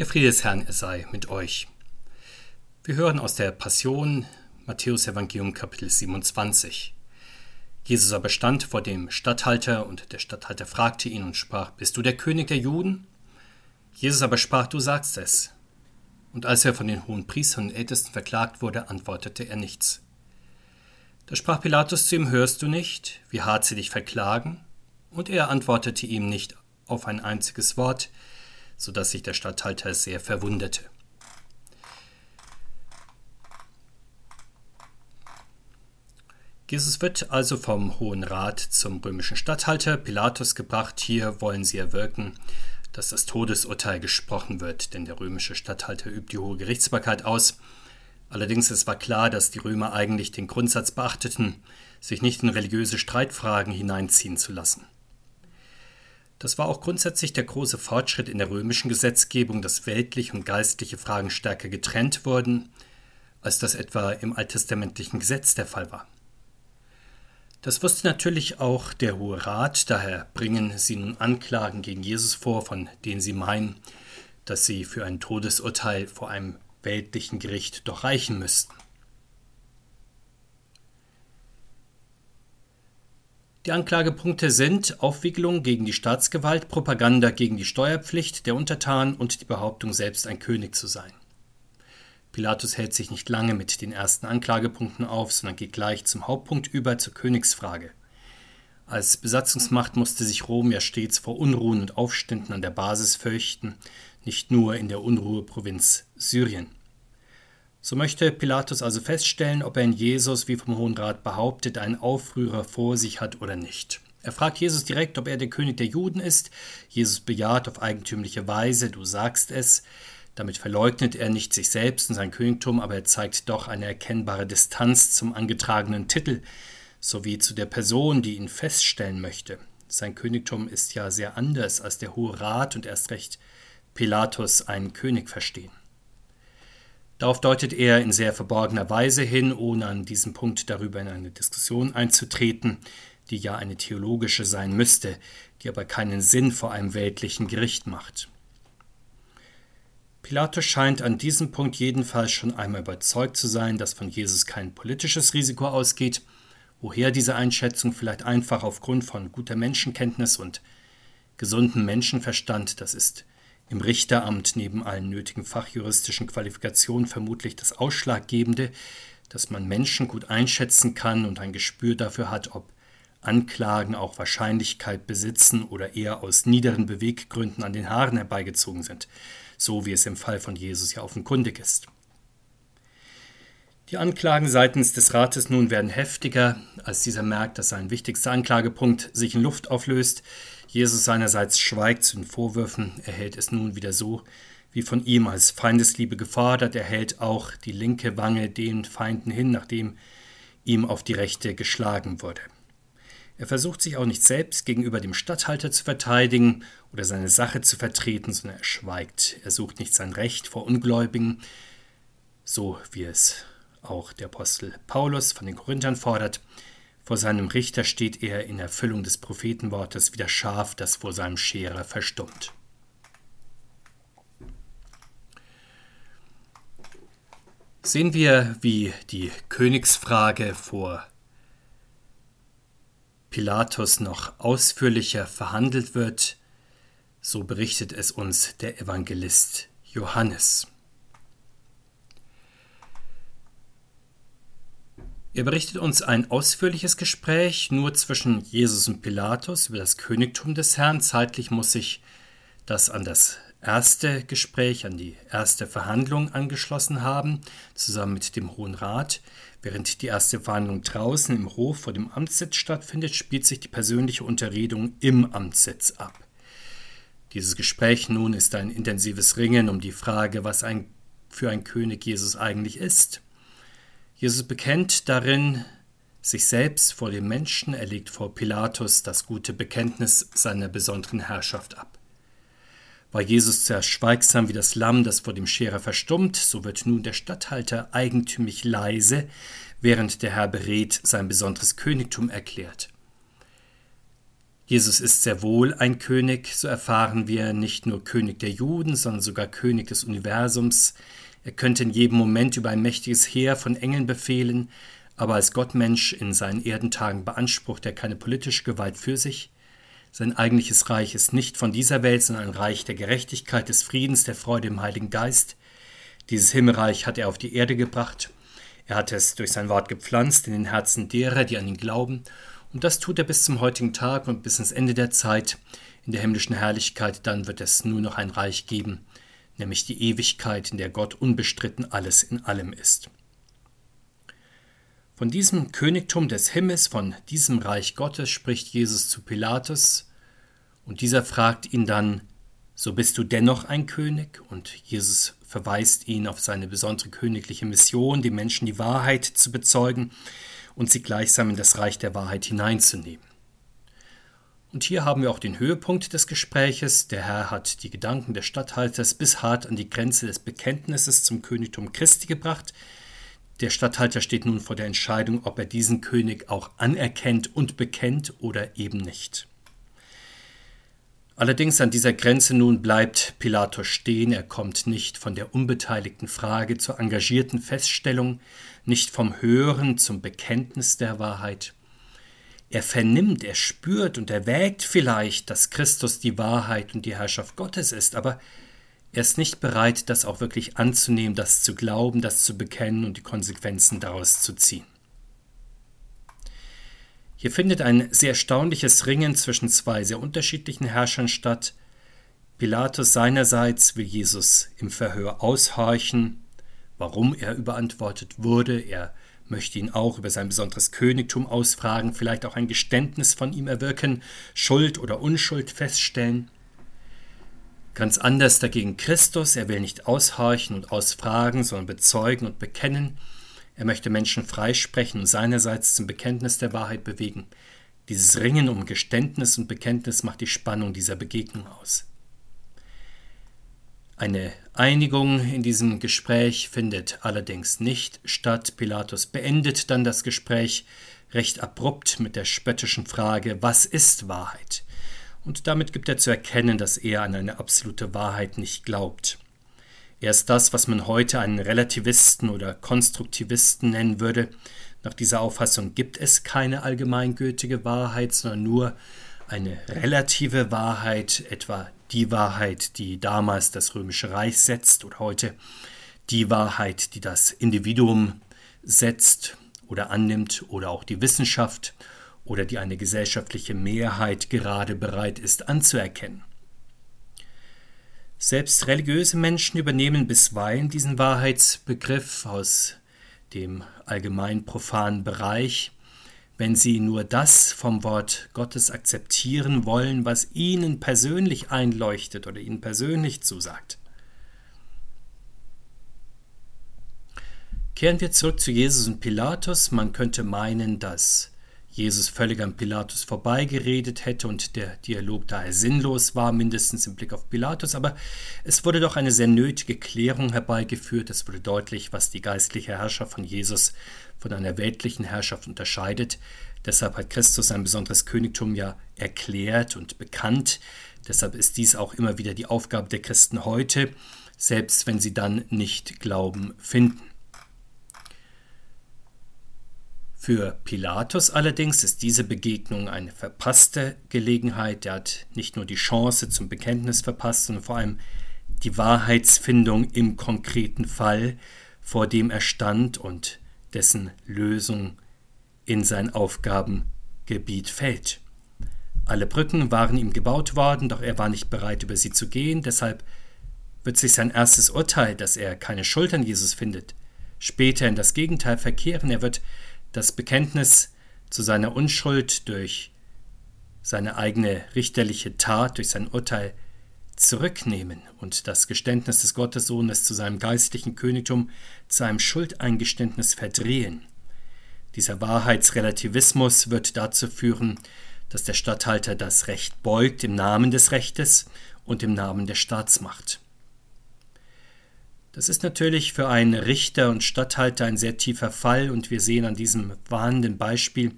Der Friede des Herrn sei mit euch. Wir hören aus der Passion Matthäus Evangelium Kapitel 27. Jesus aber stand vor dem Statthalter und der Statthalter fragte ihn und sprach, Bist du der König der Juden? Jesus aber sprach, Du sagst es. Und als er von den hohen Priestern und Ältesten verklagt wurde, antwortete er nichts. Da sprach Pilatus zu ihm, Hörst du nicht, wie hart sie dich verklagen? Und er antwortete ihm nicht auf ein einziges Wort, so dass sich der Statthalter sehr verwunderte. Jesus wird also vom Hohen Rat zum römischen Statthalter Pilatus gebracht. Hier wollen sie erwirken, dass das Todesurteil gesprochen wird, denn der römische Statthalter übt die hohe Gerichtsbarkeit aus. Allerdings es war klar, dass die Römer eigentlich den Grundsatz beachteten, sich nicht in religiöse Streitfragen hineinziehen zu lassen. Das war auch grundsätzlich der große Fortschritt in der römischen Gesetzgebung, dass weltliche und geistliche Fragen stärker getrennt wurden, als das etwa im alttestamentlichen Gesetz der Fall war. Das wusste natürlich auch der Hohe Rat, daher bringen sie nun Anklagen gegen Jesus vor, von denen sie meinen, dass sie für ein Todesurteil vor einem weltlichen Gericht doch reichen müssten. Die Anklagepunkte sind Aufwiegelung gegen die Staatsgewalt, Propaganda gegen die Steuerpflicht der Untertanen und die Behauptung, selbst ein König zu sein. Pilatus hält sich nicht lange mit den ersten Anklagepunkten auf, sondern geht gleich zum Hauptpunkt über zur Königsfrage. Als Besatzungsmacht musste sich Rom ja stets vor Unruhen und Aufständen an der Basis fürchten, nicht nur in der Unruheprovinz Syrien. So möchte Pilatus also feststellen, ob er in Jesus, wie vom Hohen Rat behauptet, einen Aufrührer vor sich hat oder nicht. Er fragt Jesus direkt, ob er der König der Juden ist. Jesus bejaht auf eigentümliche Weise, du sagst es. Damit verleugnet er nicht sich selbst und sein Königtum, aber er zeigt doch eine erkennbare Distanz zum angetragenen Titel sowie zu der Person, die ihn feststellen möchte. Sein Königtum ist ja sehr anders, als der Hohe Rat und erst recht Pilatus einen König verstehen. Darauf deutet er in sehr verborgener Weise hin, ohne an diesem Punkt darüber in eine Diskussion einzutreten, die ja eine theologische sein müsste, die aber keinen Sinn vor einem weltlichen Gericht macht. Pilatus scheint an diesem Punkt jedenfalls schon einmal überzeugt zu sein, dass von Jesus kein politisches Risiko ausgeht, woher diese Einschätzung vielleicht einfach aufgrund von guter Menschenkenntnis und gesundem Menschenverstand, das ist im Richteramt neben allen nötigen fachjuristischen Qualifikationen vermutlich das Ausschlaggebende, dass man Menschen gut einschätzen kann und ein Gespür dafür hat, ob Anklagen auch Wahrscheinlichkeit besitzen oder eher aus niederen Beweggründen an den Haaren herbeigezogen sind, so wie es im Fall von Jesus ja offenkundig ist. Die Anklagen seitens des Rates nun werden heftiger, als dieser merkt, dass sein wichtigster Anklagepunkt sich in Luft auflöst, Jesus seinerseits schweigt zu den Vorwürfen, er hält es nun wieder so, wie von ihm als Feindesliebe gefordert, er hält auch die linke Wange den Feinden hin, nachdem ihm auf die rechte geschlagen wurde. Er versucht sich auch nicht selbst gegenüber dem Statthalter zu verteidigen oder seine Sache zu vertreten, sondern er schweigt. Er sucht nicht sein Recht vor Ungläubigen, so wie es auch der Apostel Paulus von den Korinthern fordert. Vor seinem Richter steht er in Erfüllung des Prophetenwortes wie das Schaf, das vor seinem Scherer verstummt. Sehen wir, wie die Königsfrage vor Pilatus noch ausführlicher verhandelt wird, so berichtet es uns der Evangelist Johannes. Er berichtet uns ein ausführliches Gespräch nur zwischen Jesus und Pilatus über das Königtum des Herrn. Zeitlich muss sich das an das erste Gespräch, an die erste Verhandlung angeschlossen haben, zusammen mit dem Hohen Rat. Während die erste Verhandlung draußen im Hof vor dem Amtssitz stattfindet, spielt sich die persönliche Unterredung im Amtssitz ab. Dieses Gespräch nun ist ein intensives Ringen um die Frage, was ein, für ein König Jesus eigentlich ist. Jesus bekennt darin sich selbst vor dem Menschen, er legt vor Pilatus das gute Bekenntnis seiner besonderen Herrschaft ab. War Jesus zuerst schweigsam wie das Lamm, das vor dem Scherer verstummt, so wird nun der Statthalter eigentümlich leise, während der Herr berät sein besonderes Königtum erklärt. Jesus ist sehr wohl ein König, so erfahren wir nicht nur König der Juden, sondern sogar König des Universums. Er könnte in jedem Moment über ein mächtiges Heer von Engeln befehlen, aber als Gottmensch in seinen Erdentagen beansprucht er keine politische Gewalt für sich. Sein eigentliches Reich ist nicht von dieser Welt, sondern ein Reich der Gerechtigkeit, des Friedens, der Freude im Heiligen Geist. Dieses Himmelreich hat er auf die Erde gebracht. Er hat es durch sein Wort gepflanzt in den Herzen derer, die an ihn glauben. Und das tut er bis zum heutigen Tag und bis ins Ende der Zeit. In der himmlischen Herrlichkeit dann wird es nur noch ein Reich geben, nämlich die Ewigkeit, in der Gott unbestritten alles in allem ist. Von diesem Königtum des Himmels, von diesem Reich Gottes spricht Jesus zu Pilatus, und dieser fragt ihn dann, so bist du dennoch ein König? Und Jesus verweist ihn auf seine besondere königliche Mission, die Menschen die Wahrheit zu bezeugen und sie gleichsam in das Reich der Wahrheit hineinzunehmen. Und hier haben wir auch den Höhepunkt des Gespräches. Der Herr hat die Gedanken des Statthalters bis hart an die Grenze des Bekenntnisses zum Königtum Christi gebracht. Der Statthalter steht nun vor der Entscheidung, ob er diesen König auch anerkennt und bekennt oder eben nicht. Allerdings an dieser Grenze nun bleibt Pilatus stehen, er kommt nicht von der unbeteiligten Frage zur engagierten Feststellung, nicht vom Hören zum Bekenntnis der Wahrheit. Er vernimmt, er spürt und erwägt vielleicht, dass Christus die Wahrheit und die Herrschaft Gottes ist, aber er ist nicht bereit, das auch wirklich anzunehmen, das zu glauben, das zu bekennen und die Konsequenzen daraus zu ziehen. Hier findet ein sehr erstaunliches Ringen zwischen zwei sehr unterschiedlichen Herrschern statt. Pilatus seinerseits will Jesus im Verhör aushorchen, warum er überantwortet wurde. Er möchte ihn auch über sein besonderes Königtum ausfragen, vielleicht auch ein Geständnis von ihm erwirken, Schuld oder Unschuld feststellen. Ganz anders dagegen Christus, er will nicht aushorchen und ausfragen, sondern bezeugen und bekennen. Er möchte Menschen freisprechen und seinerseits zum Bekenntnis der Wahrheit bewegen. Dieses Ringen um Geständnis und Bekenntnis macht die Spannung dieser Begegnung aus. Eine Einigung in diesem Gespräch findet allerdings nicht statt. Pilatus beendet dann das Gespräch recht abrupt mit der spöttischen Frage, was ist Wahrheit? Und damit gibt er zu erkennen, dass er an eine absolute Wahrheit nicht glaubt. Er ist das, was man heute einen Relativisten oder Konstruktivisten nennen würde. Nach dieser Auffassung gibt es keine allgemeingültige Wahrheit, sondern nur eine relative Wahrheit, etwa die Wahrheit, die damals das römische Reich setzt oder heute die Wahrheit, die das Individuum setzt oder annimmt oder auch die Wissenschaft oder die eine gesellschaftliche Mehrheit gerade bereit ist anzuerkennen. Selbst religiöse Menschen übernehmen bisweilen diesen Wahrheitsbegriff aus dem allgemein profanen Bereich, wenn sie nur das vom Wort Gottes akzeptieren wollen, was ihnen persönlich einleuchtet oder ihnen persönlich zusagt. Kehren wir zurück zu Jesus und Pilatus. Man könnte meinen, dass Jesus völlig an Pilatus vorbeigeredet hätte und der Dialog daher sinnlos war, mindestens im Blick auf Pilatus, aber es wurde doch eine sehr nötige Klärung herbeigeführt, es wurde deutlich, was die geistliche Herrschaft von Jesus von einer weltlichen Herrschaft unterscheidet. Deshalb hat Christus ein besonderes Königtum ja erklärt und bekannt. Deshalb ist dies auch immer wieder die Aufgabe der Christen heute, selbst wenn sie dann nicht Glauben finden. Für Pilatus allerdings ist diese Begegnung eine verpasste Gelegenheit. Er hat nicht nur die Chance zum Bekenntnis verpasst, sondern vor allem die Wahrheitsfindung im konkreten Fall, vor dem er stand und dessen Lösung in sein Aufgabengebiet fällt. Alle Brücken waren ihm gebaut worden, doch er war nicht bereit, über sie zu gehen, deshalb wird sich sein erstes Urteil, dass er keine Schuld an Jesus findet, später in das Gegenteil verkehren. Er wird das Bekenntnis zu seiner Unschuld durch seine eigene richterliche Tat, durch sein Urteil zurücknehmen und das Geständnis des Gottessohnes zu seinem geistlichen Königtum zu einem Schuldeingeständnis verdrehen. Dieser Wahrheitsrelativismus wird dazu führen, dass der Statthalter das Recht beugt im Namen des Rechtes und im Namen der Staatsmacht. Das ist natürlich für einen Richter und Statthalter ein sehr tiefer Fall und wir sehen an diesem warnenden Beispiel,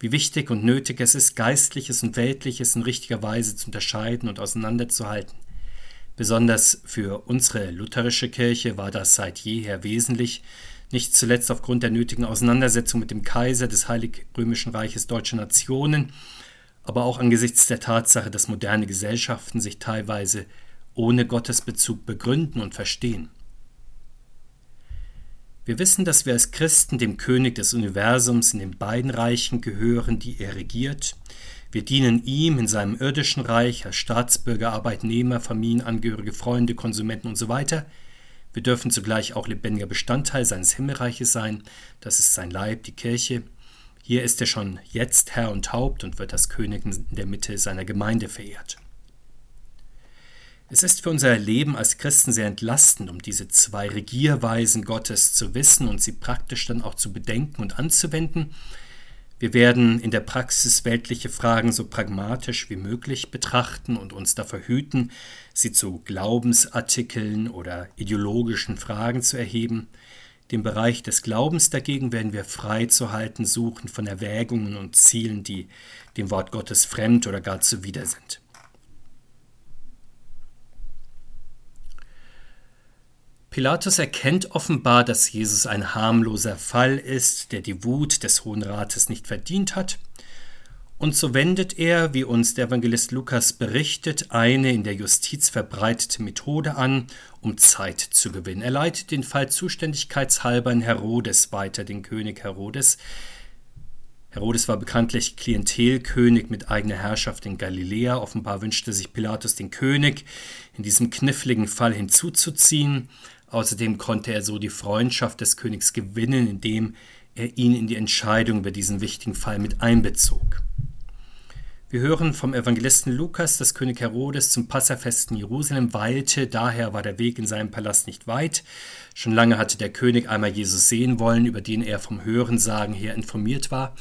wie wichtig und nötig es ist, Geistliches und Weltliches in richtiger Weise zu unterscheiden und auseinanderzuhalten. Besonders für unsere lutherische Kirche war das seit jeher wesentlich, nicht zuletzt aufgrund der nötigen Auseinandersetzung mit dem Kaiser des Heilig Römischen Reiches Deutscher Nationen, aber auch angesichts der Tatsache, dass moderne Gesellschaften sich teilweise ohne Gottesbezug begründen und verstehen. Wir wissen, dass wir als Christen dem König des Universums in den beiden Reichen gehören, die er regiert. Wir dienen ihm in seinem irdischen Reich als Staatsbürger, Arbeitnehmer, Familienangehörige, Freunde, Konsumenten und so weiter. Wir dürfen zugleich auch lebendiger Bestandteil seines Himmelreiches sein. Das ist sein Leib, die Kirche. Hier ist er schon jetzt Herr und Haupt und wird als König in der Mitte seiner Gemeinde verehrt. Es ist für unser Leben als Christen sehr entlastend, um diese zwei Regierweisen Gottes zu wissen und sie praktisch dann auch zu bedenken und anzuwenden. Wir werden in der Praxis weltliche Fragen so pragmatisch wie möglich betrachten und uns davor hüten, sie zu Glaubensartikeln oder ideologischen Fragen zu erheben. Den Bereich des Glaubens dagegen werden wir frei zu halten suchen von Erwägungen und Zielen, die dem Wort Gottes fremd oder gar zuwider sind. Pilatus erkennt offenbar, dass Jesus ein harmloser Fall ist, der die Wut des Hohen Rates nicht verdient hat, und so wendet er, wie uns der Evangelist Lukas berichtet, eine in der Justiz verbreitete Methode an, um Zeit zu gewinnen. Er leitet den Fall zuständigkeitshalber in Herodes weiter, den König Herodes. Herodes war bekanntlich Klientelkönig mit eigener Herrschaft in Galiläa. Offenbar wünschte sich Pilatus den König in diesem kniffligen Fall hinzuzuziehen. Außerdem konnte er so die Freundschaft des Königs gewinnen, indem er ihn in die Entscheidung über diesen wichtigen Fall mit einbezog. Wir hören vom Evangelisten Lukas, dass König Herodes zum Passafest Jerusalem weilte, daher war der Weg in seinem Palast nicht weit. Schon lange hatte der König einmal Jesus sehen wollen, über den er vom Hörensagen her informiert war,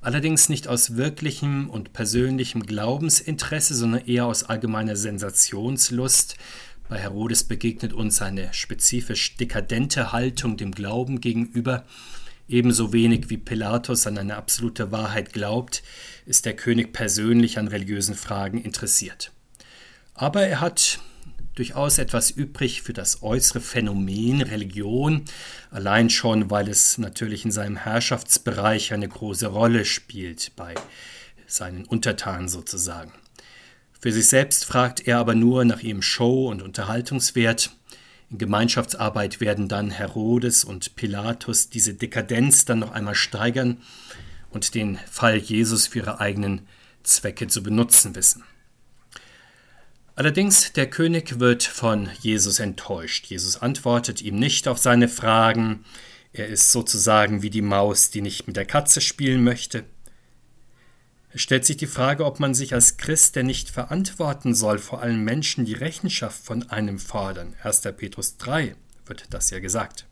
allerdings nicht aus wirklichem und persönlichem Glaubensinteresse, sondern eher aus allgemeiner Sensationslust, bei Herodes begegnet uns eine spezifisch dekadente Haltung dem Glauben gegenüber. Ebenso wenig wie Pilatus an eine absolute Wahrheit glaubt, ist der König persönlich an religiösen Fragen interessiert. Aber er hat durchaus etwas übrig für das äußere Phänomen Religion, allein schon, weil es natürlich in seinem Herrschaftsbereich eine große Rolle spielt, bei seinen Untertanen sozusagen. Für sich selbst fragt er aber nur nach ihrem Show- und Unterhaltungswert. In Gemeinschaftsarbeit werden dann Herodes und Pilatus diese Dekadenz dann noch einmal steigern und den Fall Jesus für ihre eigenen Zwecke zu benutzen wissen. Allerdings, der König wird von Jesus enttäuscht. Jesus antwortet ihm nicht auf seine Fragen. Er ist sozusagen wie die Maus, die nicht mit der Katze spielen möchte. Es stellt sich die Frage, ob man sich als Christ denn nicht verantworten soll, vor allem Menschen, die Rechenschaft von einem fordern. 1. Petrus 3 wird das ja gesagt.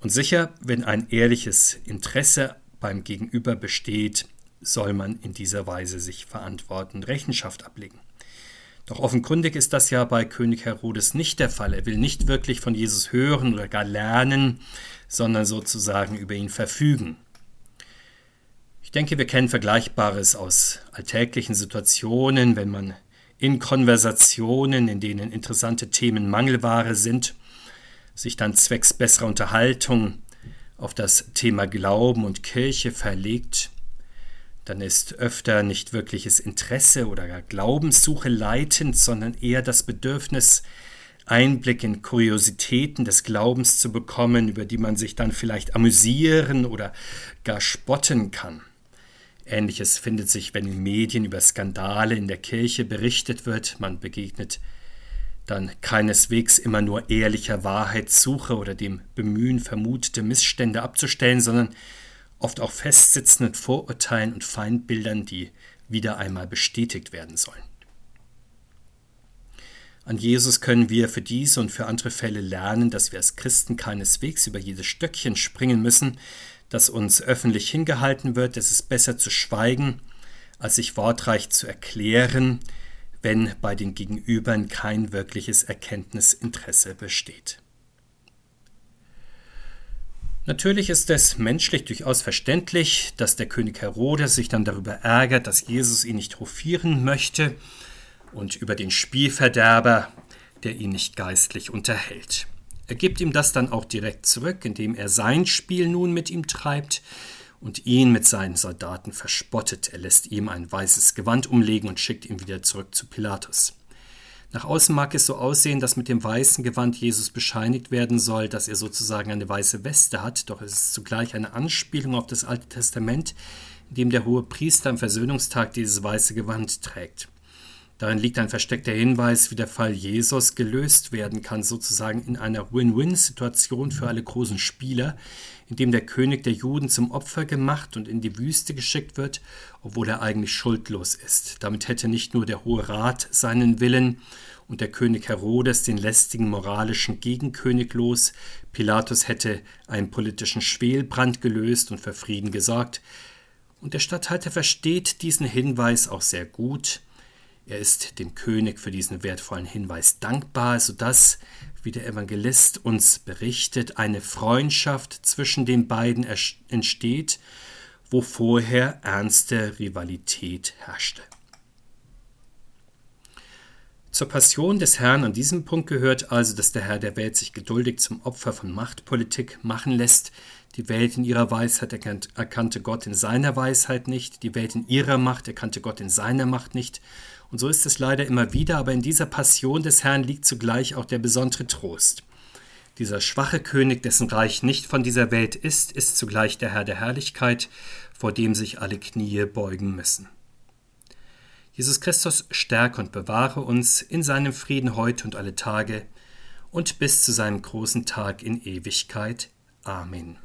Und sicher, wenn ein ehrliches Interesse beim Gegenüber besteht, soll man in dieser Weise sich verantworten, Rechenschaft ablegen. Doch offenkundig ist das ja bei König Herodes nicht der Fall. Er will nicht wirklich von Jesus hören oder gar lernen, sondern sozusagen über ihn verfügen. Ich denke, wir kennen Vergleichbares aus alltäglichen Situationen, wenn man in Konversationen, in denen interessante Themen Mangelware sind, sich dann zwecks besserer Unterhaltung auf das Thema Glauben und Kirche verlegt, dann ist öfter nicht wirkliches Interesse oder gar Glaubenssuche leitend, sondern eher das Bedürfnis, Einblick in Kuriositäten des Glaubens zu bekommen, über die man sich dann vielleicht amüsieren oder gar spotten kann. Ähnliches findet sich, wenn in Medien über Skandale in der Kirche berichtet wird. Man begegnet dann keineswegs immer nur ehrlicher Wahrheitssuche oder dem Bemühen, vermutete Missstände abzustellen, sondern oft auch festsitzenden Vorurteilen und Feindbildern, die wieder einmal bestätigt werden sollen. An Jesus können wir für diese und für andere Fälle lernen, dass wir als Christen keineswegs über jedes Stöckchen springen müssen, das uns öffentlich hingehalten wird. Es ist besser zu schweigen, als sich wortreich zu erklären, wenn bei den Gegenübern kein wirkliches Erkenntnisinteresse besteht. Natürlich ist es menschlich durchaus verständlich, dass der König Herodes sich dann darüber ärgert, dass Jesus ihn nicht hofieren möchte und über den Spielverderber, der ihn nicht geistlich unterhält. Er gibt ihm das dann auch direkt zurück, indem er sein Spiel nun mit ihm treibt und ihn mit seinen Soldaten verspottet. Er lässt ihm ein weißes Gewand umlegen und schickt ihn wieder zurück zu Pilatus. Nach außen mag es so aussehen, dass mit dem weißen Gewand Jesus bescheinigt werden soll, dass er sozusagen eine weiße Weste hat, doch es ist zugleich eine Anspielung auf das Alte Testament, in dem der hohe Priester am Versöhnungstag dieses weiße Gewand trägt. Darin liegt ein versteckter Hinweis, wie der Fall Jesus gelöst werden kann, sozusagen in einer Win-Win-Situation für alle großen Spieler, in dem der König der Juden zum Opfer gemacht und in die Wüste geschickt wird, obwohl er eigentlich schuldlos ist. Damit hätte nicht nur der Hohe Rat seinen Willen und der König Herodes den lästigen moralischen Gegenkönig los, Pilatus hätte einen politischen Schwelbrand gelöst und für Frieden gesorgt, und der Statthalter versteht diesen Hinweis auch sehr gut, er ist dem König für diesen wertvollen Hinweis dankbar, sodass, wie der Evangelist uns berichtet, eine Freundschaft zwischen den beiden entsteht, wo vorher ernste Rivalität herrschte. Zur Passion des Herrn an diesem Punkt gehört also, dass der Herr der Welt sich geduldig zum Opfer von Machtpolitik machen lässt. Die Welt in ihrer Weisheit erkannte Gott in seiner Weisheit nicht, die Welt in ihrer Macht erkannte Gott in seiner Macht nicht und so ist es leider immer wieder, aber in dieser Passion des Herrn liegt zugleich auch der besondere Trost. Dieser schwache König, dessen Reich nicht von dieser Welt ist, ist zugleich der Herr der Herrlichkeit, vor dem sich alle Knie beugen müssen. Jesus Christus stärke und bewahre uns in seinem Frieden heute und alle Tage und bis zu seinem großen Tag in Ewigkeit. Amen.